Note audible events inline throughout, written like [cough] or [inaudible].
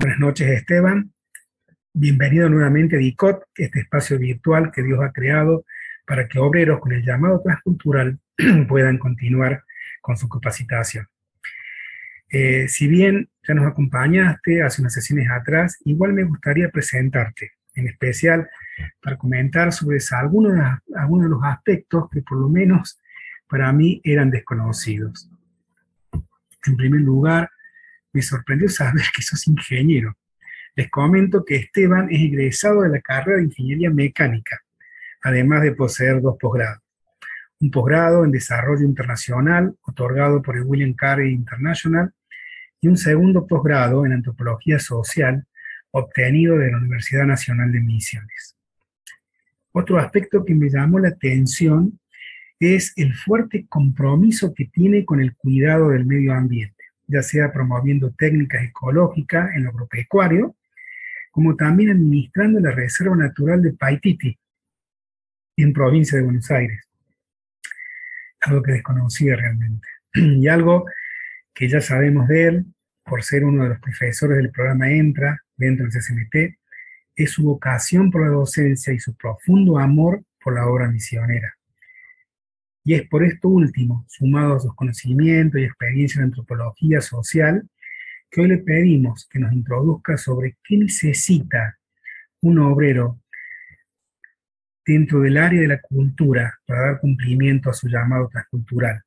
Buenas noches, Esteban. Bienvenido nuevamente a DICOT, este espacio virtual que Dios ha creado para que obreros con el llamado transcultural [clears throat] puedan continuar con su capacitación. Eh, si bien ya nos acompañaste hace unas sesiones atrás, igual me gustaría presentarte, en especial para comentar sobre algunos algunos de los aspectos que por lo menos para mí eran desconocidos. En primer lugar, me sorprendió saber que sos ingeniero. Les comento que Esteban es egresado de la carrera de Ingeniería Mecánica, además de poseer dos posgrados. Un posgrado en Desarrollo Internacional, otorgado por el William Carey International, y un segundo posgrado en Antropología Social, obtenido de la Universidad Nacional de Misiones. Otro aspecto que me llamó la atención es el fuerte compromiso que tiene con el cuidado del medio ambiente ya sea promoviendo técnicas ecológicas en lo agropecuario, como también administrando la Reserva Natural de Paititi, en provincia de Buenos Aires. Algo que desconocía realmente. [clears throat] Y algo que ya sabemos de él, por ser uno de los profesores del programa ENTRA dentro del CCMT, es su vocación por la docencia y su profundo amor por la obra misionera. Y es por esto último, sumado a sus conocimientos y experiencia en antropología social, que hoy le pedimos que nos introduzca sobre qué necesita un obrero dentro del área de la cultura para dar cumplimiento a su llamado transcultural.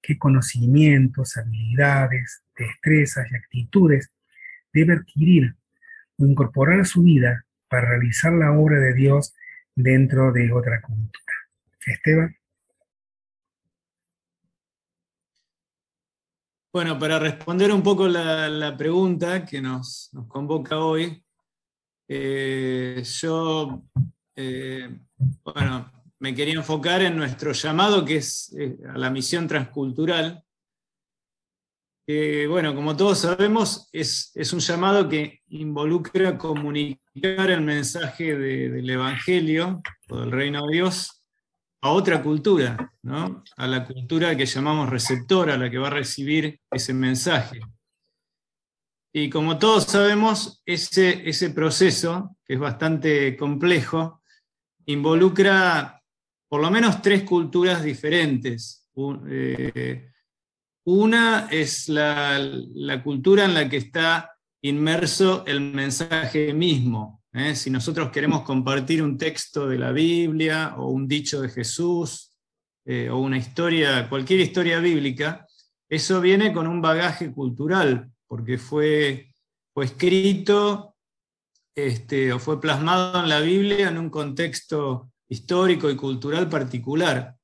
¿Qué conocimientos, habilidades, destrezas y actitudes debe adquirir o incorporar a su vida para realizar la obra de Dios dentro de otra cultura? Esteban. Bueno, para responder un poco la, pregunta que nos, convoca hoy, eh, yo eh, bueno, me quería enfocar en nuestro llamado, que es eh, a la misión transcultural. Que, bueno, como todos sabemos, es, un llamado que involucra comunicar el mensaje del Evangelio o del Reino de Dios a otra cultura, ¿no? a la cultura que llamamos receptora, la que va a recibir ese mensaje. Y como todos sabemos, ese, proceso, que es bastante complejo, involucra por lo menos tres culturas diferentes. Eh, una es la cultura en la que está inmerso el mensaje mismo, ¿eh? Si nosotros queremos compartir un texto de la Biblia o un dicho de Jesús eh, o una historia, cualquier historia bíblica, eso viene con un bagaje cultural, porque fue, fue escrito este, o fue plasmado en la Biblia en un contexto histórico y cultural particular.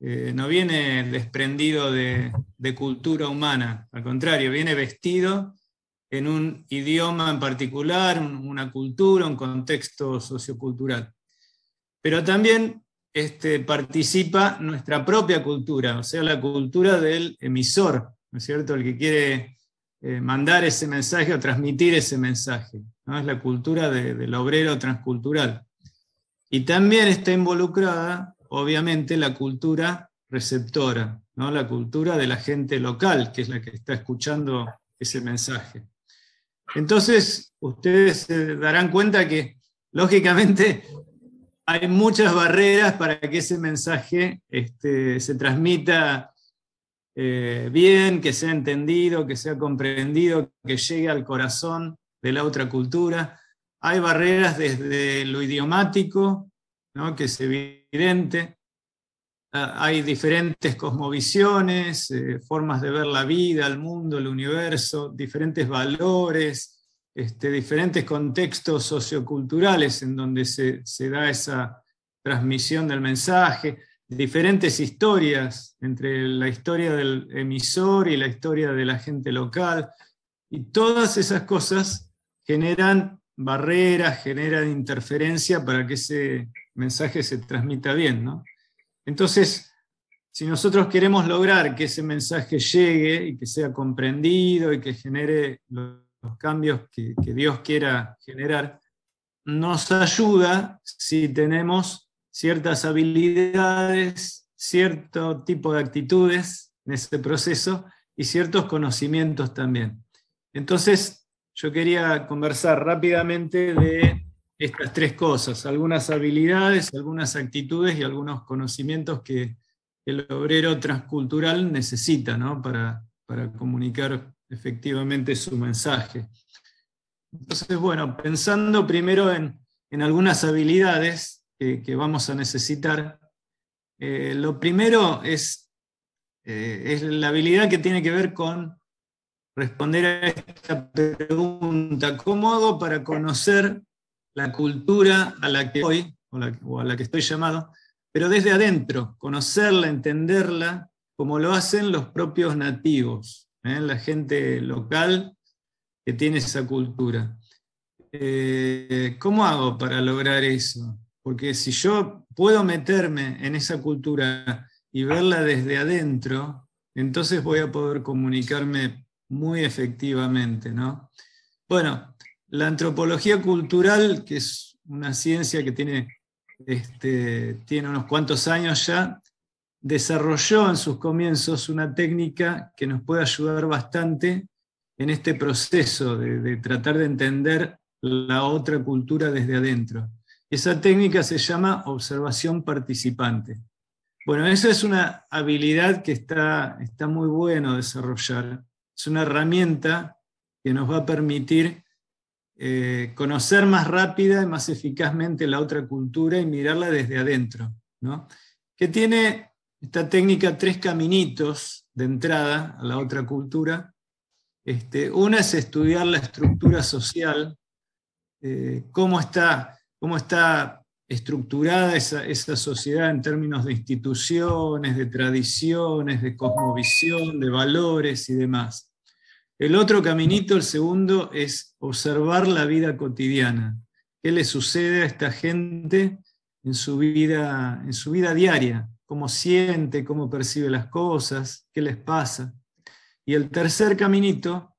Eh, no viene desprendido de, de, cultura humana, al contrario, viene vestido en un idioma en particular, una cultura, un contexto sociocultural. Pero también este, participa nuestra propia cultura, o sea, la cultura del emisor, ¿no es cierto? El que quiere eh, mandar ese mensaje o transmitir ese mensaje. ¿no? Es la cultura del obrero transcultural. Y también está involucrada, obviamente, la cultura receptora, ¿no? la cultura de la gente local, que es la que está escuchando ese mensaje. Entonces, ustedes se darán cuenta que, lógicamente, hay muchas barreras para que ese mensaje este, se transmita eh, bien, que sea entendido, que sea comprendido, que llegue al corazón de la otra cultura. Hay barreras desde lo idiomático, que es evidente. Ah, hay diferentes cosmovisiones, eh, formas de ver la vida, el mundo, el universo, diferentes valores, este, diferentes contextos socioculturales en donde se, da esa transmisión del mensaje, diferentes historias entre la historia del emisor y la historia de la gente local. Y todas esas cosas generan barreras, generan interferencia para que ese mensaje se transmita bien. ¿no? Entonces, si nosotros queremos lograr que ese mensaje llegue y que sea comprendido y que genere los cambios que, Dios quiera generar, nos ayuda si tenemos ciertas habilidades, cierto tipo de actitudes en ese proceso y ciertos conocimientos también. Entonces, yo quería conversar rápidamente de estas tres cosas, algunas habilidades, algunas actitudes y algunos conocimientos que el obrero transcultural necesita para, para comunicar efectivamente su mensaje. Entonces, bueno, pensando primero en, algunas habilidades que, vamos a necesitar, eh, lo primero es, eh, es la habilidad que tiene que ver con responder a esta pregunta, ¿cómo hago para conocer la cultura a la que voy o, a la que estoy llamado, pero desde adentro, conocerla, entenderla, como lo hacen los propios nativos, ¿eh? la gente local que tiene esa cultura. Eh, ¿Cómo hago para lograr eso? Porque si yo puedo meterme en esa cultura y verla desde adentro, entonces voy a poder comunicarme muy efectivamente, ¿no? Bueno, la antropología cultural, que es una ciencia que tiene, este, tiene unos cuantos años ya, desarrolló en sus comienzos una técnica que nos puede ayudar bastante en este proceso de, tratar de entender la otra cultura desde adentro. Esa técnica se llama observación participante. Bueno, esa es una habilidad que está, está muy bueno desarrollar. Es una herramienta que nos va a permitir eh, conocer más rápida y más eficazmente la otra cultura y mirarla desde adentro. ¿no? Que tiene esta técnica tres caminitos de entrada a la otra cultura. Este, una es estudiar la estructura social, eh, cómo, está, cómo está estructurada esa, esa, sociedad en términos de instituciones, de tradiciones, de cosmovisión, de valores y demás. El otro caminito, el segundo, es observar la vida cotidiana. ¿Qué le sucede a esta gente en su vida, en su vida diaria? ¿Cómo siente, cómo percibe las cosas? ¿Qué les pasa? Y el tercer caminito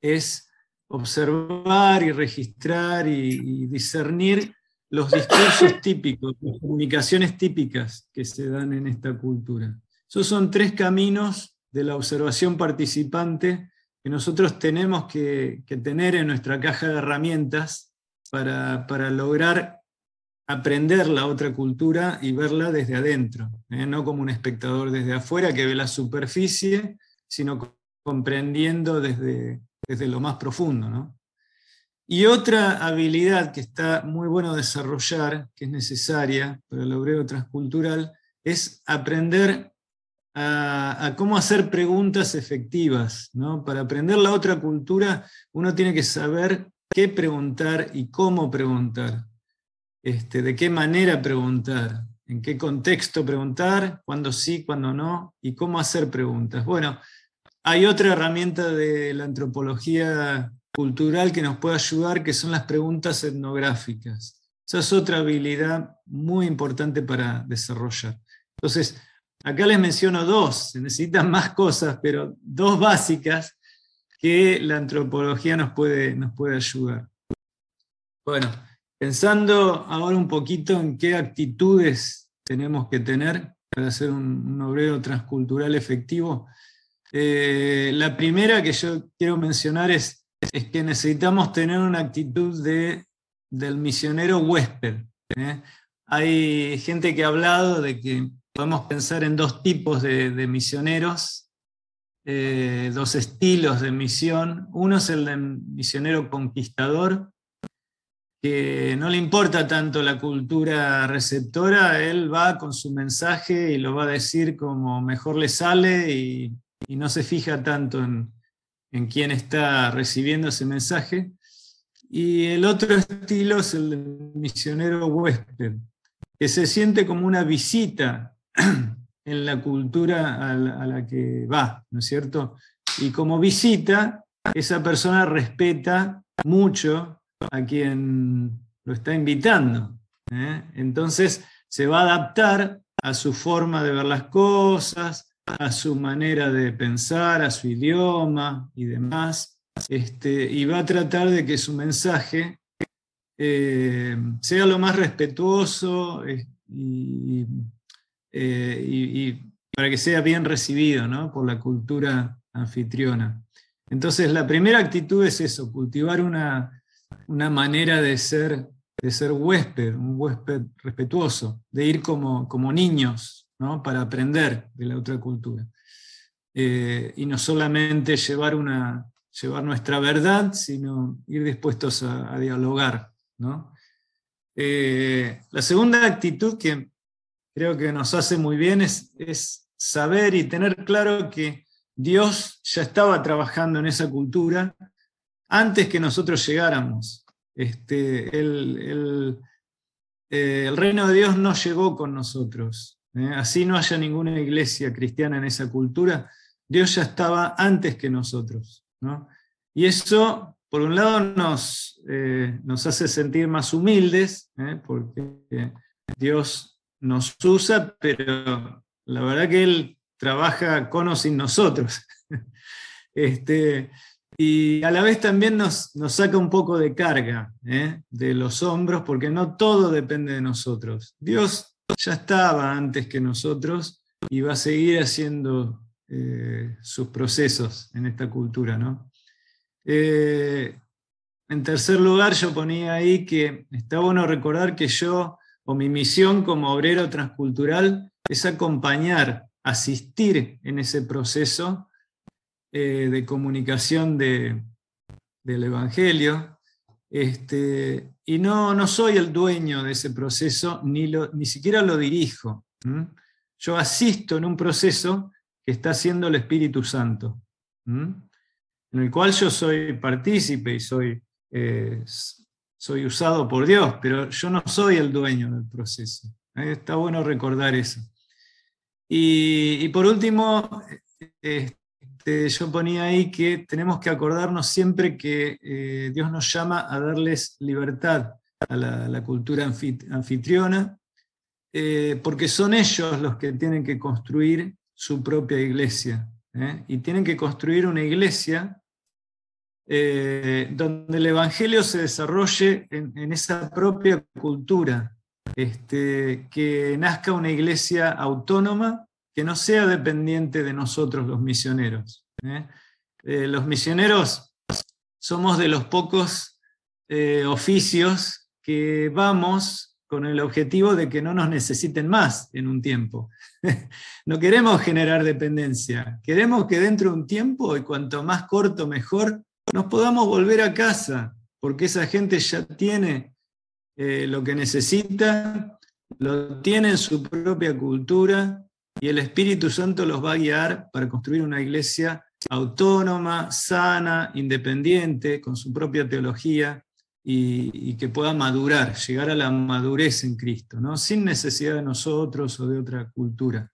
es observar y registrar y, discernir los discursos [laughs] típicos, las comunicaciones típicas que se dan en esta cultura. Esos son tres caminos de la observación participante que nosotros tenemos que, tener en nuestra caja de herramientas para, lograr aprender la otra cultura y verla desde adentro, ¿eh? no como un espectador desde afuera que ve la superficie, sino comprendiendo desde, desde lo más profundo. Y otra habilidad que está muy bueno desarrollar, que es necesaria para el obrero transcultural, es aprender a, cómo hacer preguntas efectivas. ¿no? Para aprender la otra cultura, uno tiene que saber qué preguntar y cómo preguntar, este, de qué manera preguntar, en qué contexto preguntar, cuándo sí, cuándo no, y cómo hacer preguntas. Bueno, hay otra herramienta de la antropología cultural que nos puede ayudar, que son las preguntas etnográficas. Esa es otra habilidad muy importante para desarrollar. Entonces, Acá les menciono dos, se necesitan más cosas, pero dos básicas que la antropología nos puede, nos puede ayudar. Bueno, pensando ahora un poquito en qué actitudes tenemos que tener para ser un, obrero transcultural efectivo, eh, la primera que yo quiero mencionar es, es, que necesitamos tener una actitud de, del misionero huésped. ¿eh? Hay gente que ha hablado de que podemos pensar en dos tipos de, misioneros, eh, dos estilos de misión. Uno es el de misionero conquistador, que no le importa tanto la cultura receptora, él va con su mensaje y lo va a decir como mejor le sale y, no se fija tanto en, en, quién está recibiendo ese mensaje. Y el otro estilo es el de misionero huésped, que se siente como una visita [clears throat] en la cultura a la, que va, ¿no es cierto? Y como visita, esa persona respeta mucho a quien lo está invitando. ¿eh? Entonces se va a adaptar a su forma de ver las cosas, a su manera de pensar, a su idioma y demás, este, y va a tratar de que su mensaje eh, sea lo más respetuoso eh, y eh, y, para que sea bien recibido por la cultura anfitriona. Entonces, la primera actitud es eso, cultivar una, una manera de ser, de ser huésped, un huésped respetuoso, de ir como, como niños, ¿no? para aprender de la otra cultura. Eh, y no solamente llevar, una, llevar nuestra verdad, sino ir dispuestos a, dialogar. ¿no? Eh, la segunda actitud que creo que nos hace muy bien es, es saber y tener claro que Dios ya estaba trabajando en esa cultura antes que nosotros llegáramos. Este, el, eh, el, reino de Dios no llegó con nosotros. ¿eh? Así no haya ninguna iglesia cristiana en esa cultura, Dios ya estaba antes que nosotros. Y eso, por un lado, nos, eh, nos hace sentir más humildes, porque Dios nos usa, pero la verdad que Él trabaja con o sin nosotros. [laughs] este, y a la vez también nos, nos saca un poco de carga ¿eh? de los hombros, porque no todo depende de nosotros. Dios ya estaba antes que nosotros y va a seguir haciendo eh, sus procesos en esta cultura. ¿no? Eh, en tercer lugar, yo ponía ahí que está bueno recordar que yo, o mi misión como obrero transcultural, es acompañar asistir en ese proceso eh, de comunicación del Evangelio. Este, y no, no soy el dueño de ese proceso, ni, ni siquiera lo dirijo. Yo asisto en un proceso que está haciendo el Espíritu Santo, en el cual yo soy partícipe y soy, eh, soy usado por Dios, pero yo no soy el dueño del proceso. ¿eh? Está bueno recordar eso. Y, por último, este, yo ponía ahí que tenemos que acordarnos siempre que eh, Dios nos llama a darles libertad a la, cultura anfitriona, eh, porque son ellos los que tienen que construir su propia iglesia. Y tienen que construir una iglesia donde el Evangelio se desarrolle en, esa propia cultura, este, que nazca una iglesia autónoma que no sea dependiente de nosotros los misioneros. ¿eh? Eh, los misioneros somos de los pocos eh, oficios que vamos con el objetivo de que no nos necesiten más en un tiempo. [laughs] no queremos generar dependencia, queremos que dentro de un tiempo, y cuanto más corto mejor, nos podamos volver a casa, porque esa gente ya tiene lo que necesita, lo tiene en su propia cultura, y el Espíritu Santo los va a guiar para construir una iglesia autónoma, sana, independiente, con su propia teología y, que pueda madurar, llegar a la madurez en Cristo, ¿no? sin necesidad de nosotros o de otra cultura.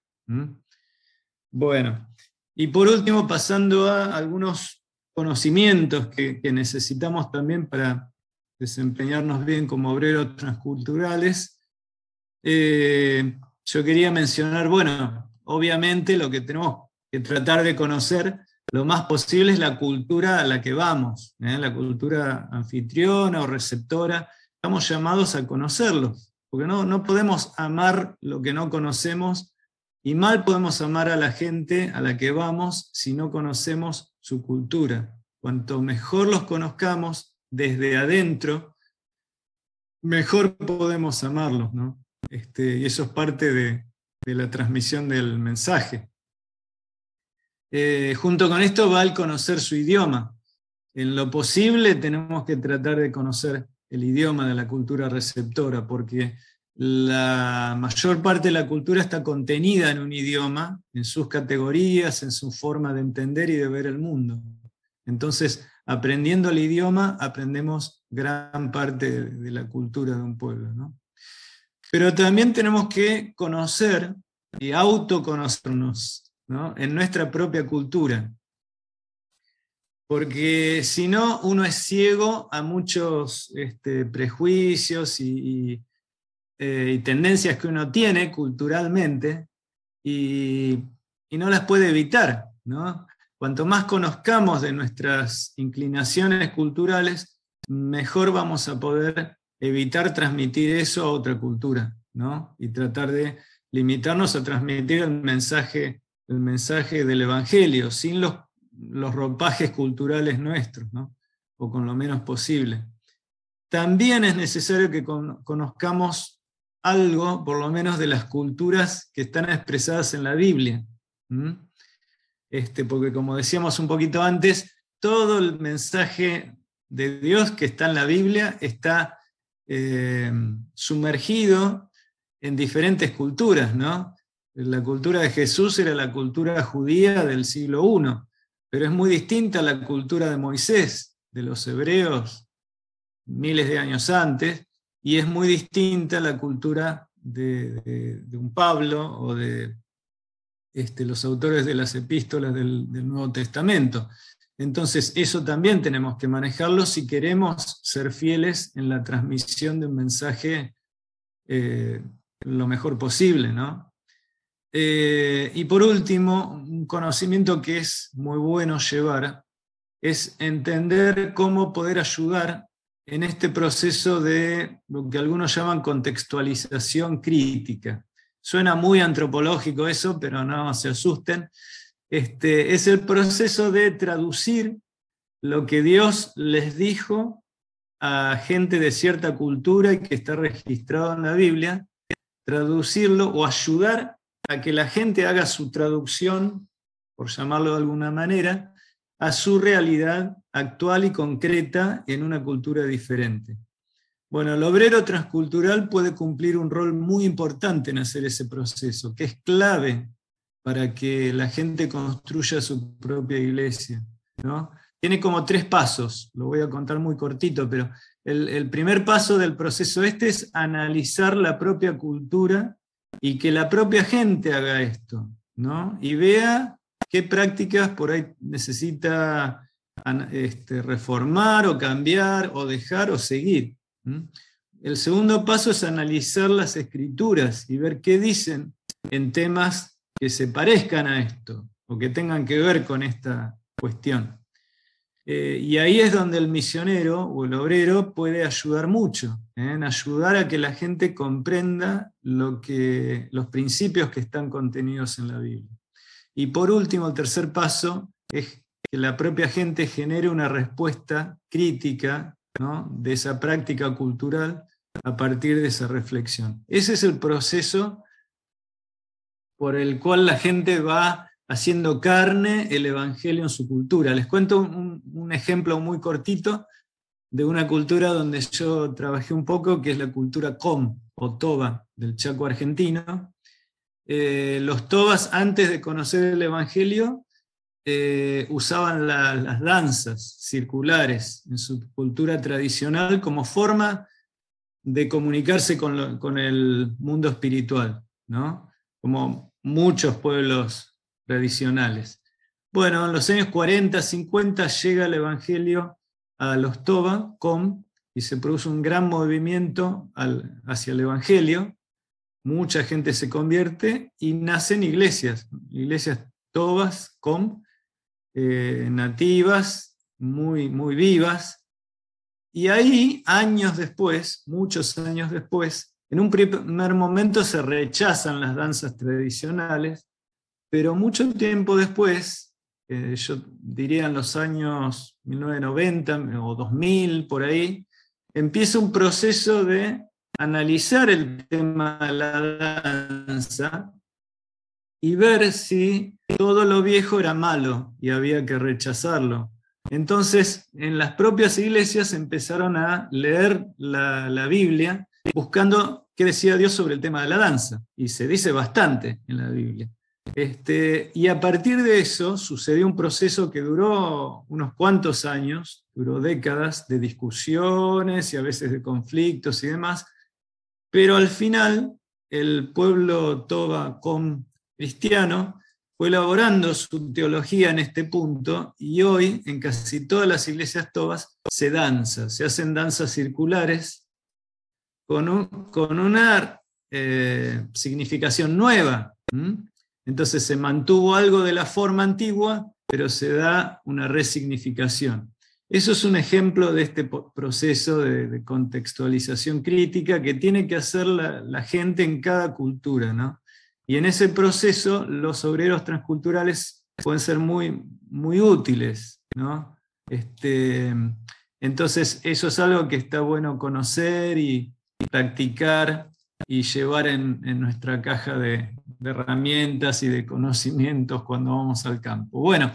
Bueno, y por último, pasando a algunos conocimientos que, necesitamos también para desempeñarnos bien como obreros transculturales. Eh, yo quería mencionar, bueno, obviamente lo que tenemos que tratar de conocer lo más posible es la cultura a la que vamos, ¿eh? la cultura anfitriona o receptora. Estamos llamados a conocerlo, porque no, no podemos amar lo que no conocemos y mal podemos amar a la gente a la que vamos si no conocemos su cultura. Cuanto mejor los conozcamos desde adentro, mejor podemos amarlos. ¿no? Este, y eso es parte de, la transmisión del mensaje. Eh, junto con esto va el conocer su idioma. En lo posible tenemos que tratar de conocer el idioma de la cultura receptora, porque la mayor parte de la cultura está contenida en un idioma, en sus categorías, en su forma de entender y de ver el mundo. Entonces, aprendiendo el idioma, aprendemos gran parte de la cultura de un pueblo. ¿no? Pero también tenemos que conocer y autoconocernos en nuestra propia cultura. Porque si no, uno es ciego a muchos este, prejuicios eh, y, tendencias que uno tiene culturalmente y, no las puede evitar. Cuanto más conozcamos de nuestras inclinaciones culturales, mejor vamos a poder evitar transmitir eso a otra cultura, ¿no? Y tratar de limitarnos a transmitir el mensaje, el mensaje del Evangelio, sin los, los ropajes culturales nuestros, o con lo menos posible. También es necesario que conozcamos algo, por lo menos, de las culturas que están expresadas en la Biblia. Este, porque como decíamos un poquito antes, todo el mensaje de Dios que está en la Biblia está eh, sumergido en diferentes culturas, ¿no? La cultura de Jesús era la cultura judía del siglo I, pero es muy distinta a la cultura de Moisés, de los hebreos, miles de años antes, y es muy distinta la cultura de, un Pablo o de este, los autores de las epístolas del Nuevo Testamento. Entonces, eso también tenemos que manejarlo si queremos ser fieles en la transmisión de un mensaje eh, lo mejor posible, ¿no? Eh, y por último, un conocimiento que es muy bueno llevar es entender cómo poder ayudar en este proceso de lo que algunos llaman contextualización crítica. Suena muy antropológico eso, pero no se asusten. Este, es el proceso de traducir lo que Dios les dijo a gente de cierta cultura y que está registrado en la Biblia, traducirlo o ayudar a que la gente haga su traducción, por llamarlo de alguna manera, a su realidad actual y concreta en una cultura diferente. Bueno, el obrero transcultural puede cumplir un rol muy importante en hacer ese proceso, que es clave para que la gente construya su propia iglesia. ¿no? Tiene como tres pasos, lo voy a contar muy cortito, pero el, primer paso del proceso este es analizar la propia cultura y que la propia gente haga esto, ¿no? y vea qué prácticas por ahí necesita este, reformar o cambiar o dejar o seguir. El segundo paso es analizar las escrituras y ver qué dicen en temas que se parezcan a esto o que tengan que ver con esta cuestión. Eh, y ahí es donde el misionero o el obrero puede ayudar mucho, ¿eh? en ayudar a que la gente comprenda lo que, los principios que están contenidos en la Biblia. Y por último, el tercer paso es que la propia gente genere una respuesta crítica de esa práctica cultural a partir de esa reflexión. Ese es el proceso por el cual la gente va haciendo carne el Evangelio en su cultura. Les cuento un, ejemplo muy cortito de una cultura donde yo trabajé un poco, que es la cultura com o toba del Chaco argentino. Eh, los tobas, antes de conocer el Evangelio, eh, usaban las danzas circulares en su cultura tradicional como forma de comunicarse con, el mundo espiritual. ¿no? como muchos pueblos tradicionales. Bueno, en los años 40, 50 llega el Evangelio a los Toba, Com, y se produce un gran movimiento hacia el Evangelio. Mucha gente se convierte y nacen iglesias, iglesias Tobas, Com, eh, nativas, muy, muy vivas. Y ahí, años después, muchos años después, en un primer momento se rechazan las danzas tradicionales, pero mucho tiempo después, eh, yo diría en los años 1990 o 2000, por ahí, empieza un proceso de analizar el tema de la danza y ver si todo lo viejo era malo y había que rechazarlo. Entonces, en las propias iglesias empezaron a leer la, Biblia buscando qué decía Dios sobre el tema de la danza, y se dice bastante en la Biblia. Este, y a partir de eso sucedió un proceso que duró unos cuantos años, duró décadas de discusiones y a veces de conflictos y demás, pero al final el pueblo Toba com cristiano fue elaborando su teología en este punto y hoy en casi todas las iglesias tobas se danza, se hacen danzas circulares con, una eh, significación nueva. Entonces se mantuvo algo de la forma antigua, pero se da una resignificación. Eso es un ejemplo de este proceso de, contextualización crítica que tiene que hacer la, gente en cada cultura. Y en ese proceso los obreros transculturales pueden ser muy, muy útiles, ¿no? Este, entonces, eso es algo que está bueno conocer y, practicar y llevar en, nuestra caja de, herramientas y de conocimientos cuando vamos al campo. Bueno,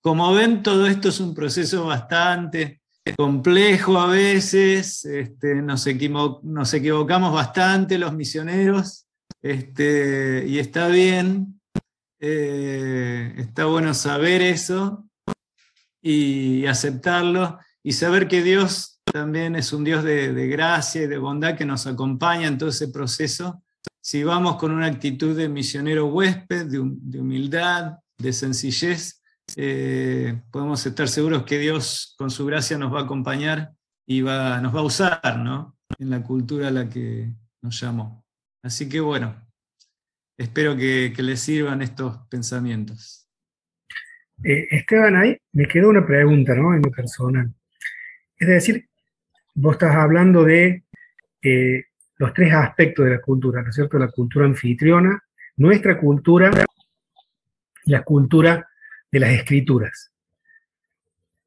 como ven, todo esto es un proceso bastante complejo a veces, este, nos, equivocamos bastante los misioneros, este, y está bien, eh, está bueno saber eso y aceptarlo y saber que Dios también es un Dios de, gracia y de bondad que nos acompaña en todo ese proceso. Si vamos con una actitud de misionero huésped, de, humildad, de sencillez, eh, podemos estar seguros que Dios con su gracia nos va a acompañar y va, nos va a usar ¿no? en la cultura a la que nos llamó. Así que bueno, espero que, les sirvan estos pensamientos. Eh, Esteban, ahí me quedó una pregunta ¿no? en lo personal. Es decir, vos estás hablando de eh, los tres aspectos de la cultura, ¿no es cierto? La cultura anfitriona, nuestra cultura la cultura de las escrituras.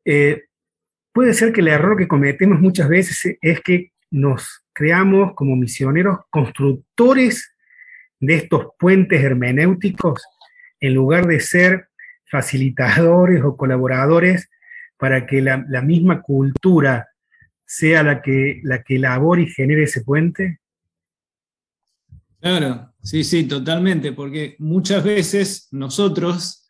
Eh, puede ser que el error que cometemos muchas veces es que nos creamos como misioneros constructores de estos puentes hermenéuticos en lugar de ser facilitadores o colaboradores para que la, misma cultura sea la que, la que elabore y genere ese puente? Claro, sí, sí, totalmente, porque muchas veces nosotros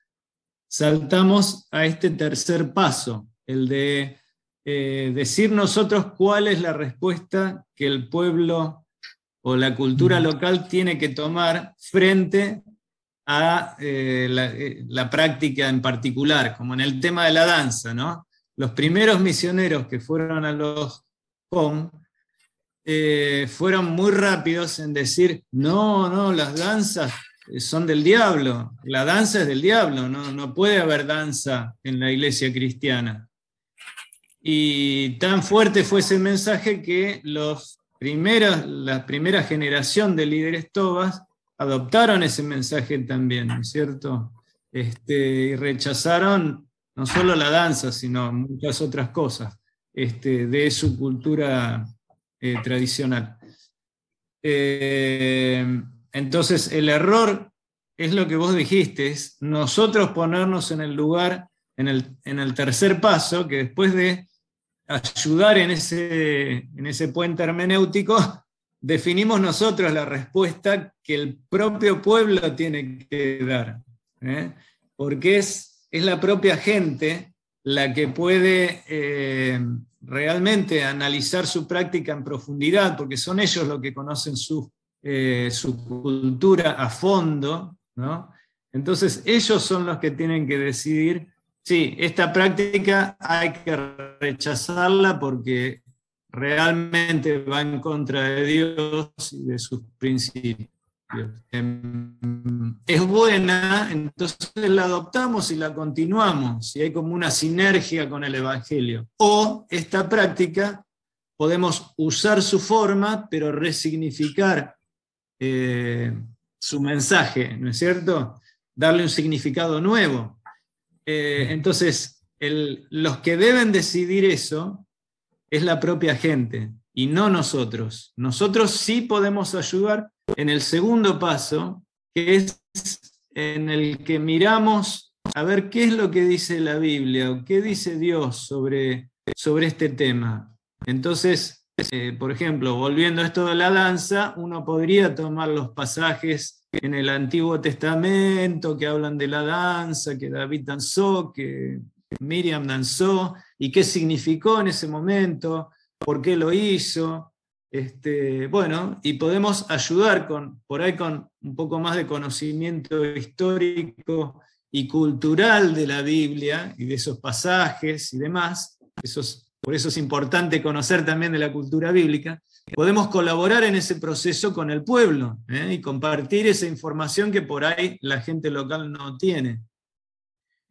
saltamos a este tercer paso, el de eh, decir nosotros cuál es la respuesta que el pueblo o la cultura local tiene que tomar frente a eh, eh, la, práctica en particular, como en el tema de la danza, ¿no? Los primeros misioneros que fueron a los POM eh, fueron muy rápidos en decir, no, no, las danzas son del diablo, la danza es del diablo, no, no puede haber danza en la iglesia cristiana. Y tan fuerte fue ese mensaje que los primeros, la primera generación de líderes tobas adoptaron ese mensaje también, ¿no es cierto? Este, y rechazaron no solo la danza, sino muchas otras cosas este, de su cultura eh, tradicional. Eh, entonces, el error es lo que vos dijiste, es nosotros ponernos en el lugar, en el, en el tercer paso, que después de ayudar en ese, en ese puente hermenéutico, [laughs] definimos nosotros la respuesta que el propio pueblo tiene que dar, ¿eh? porque es, es, la propia gente la que puede eh, realmente analizar su práctica en profundidad, porque son ellos los que conocen su, eh, su cultura a fondo, ¿no? Entonces ellos son los que tienen que decidir, sí, esta práctica hay que rechazarla porque realmente va en contra de Dios y de sus principios. Em, es buena, entonces la adoptamos y la continuamos, y hay como una sinergia con el Evangelio. O esta práctica podemos usar su forma, pero resignificar eh, su mensaje, ¿no es cierto? Darle un significado nuevo. Eh, entonces, los que deben decidir eso es la propia gente y no nosotros. Nosotros sí podemos ayudar en el segundo paso, que es en el que miramos a ver qué es lo que dice la Biblia o qué dice Dios sobre, sobre este tema. Entonces, eh, por ejemplo, volviendo a esto de la danza, uno podría tomar los pasajes en el Antiguo Testamento que hablan de la danza, que David danzó, que Miriam danzó y qué significó en ese momento, por qué lo hizo. Este, bueno, y podemos ayudar con, por ahí con un poco más de conocimiento histórico y cultural de la Biblia y de esos pasajes y demás. Por eso es importante conocer también de la cultura bíblica. Podemos colaborar en ese proceso con el pueblo ¿eh? y compartir esa información que por ahí la gente local no tiene.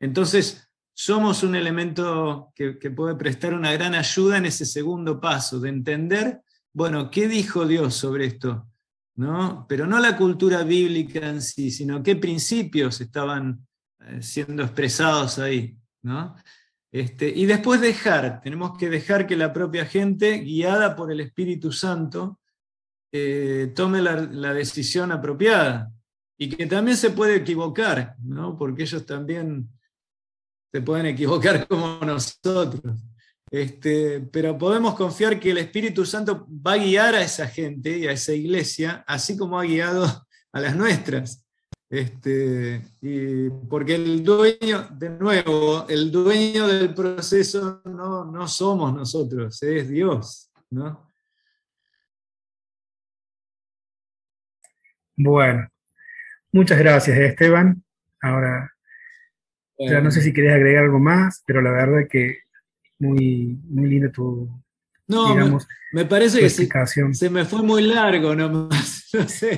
Entonces, somos un elemento que, puede prestar una gran ayuda en ese segundo paso, de entender, bueno, ¿qué dijo Dios sobre esto? ¿No? Pero no la cultura bíblica en sí, sino qué principios estaban eh, siendo expresados ahí. ¿no? Este, y después dejar, tenemos que dejar que la propia gente, guiada por el Espíritu Santo, eh, tome la, decisión apropiada. Y que también se puede equivocar, ¿no? porque ellos también se pueden equivocar [laughs] como nosotros. Este, pero podemos confiar que el Espíritu Santo va a guiar a esa gente y a esa iglesia, así como ha guiado a las nuestras. Este, y porque el dueño, de nuevo, el dueño del proceso no, no somos nosotros, es Dios. ¿no? Bueno, muchas gracias Esteban. Ahora, ya no sé si querés agregar algo más, pero la verdad que muy, muy linda tu, no, me, parece que se, se, me fue muy largo nomás, [laughs] no sé.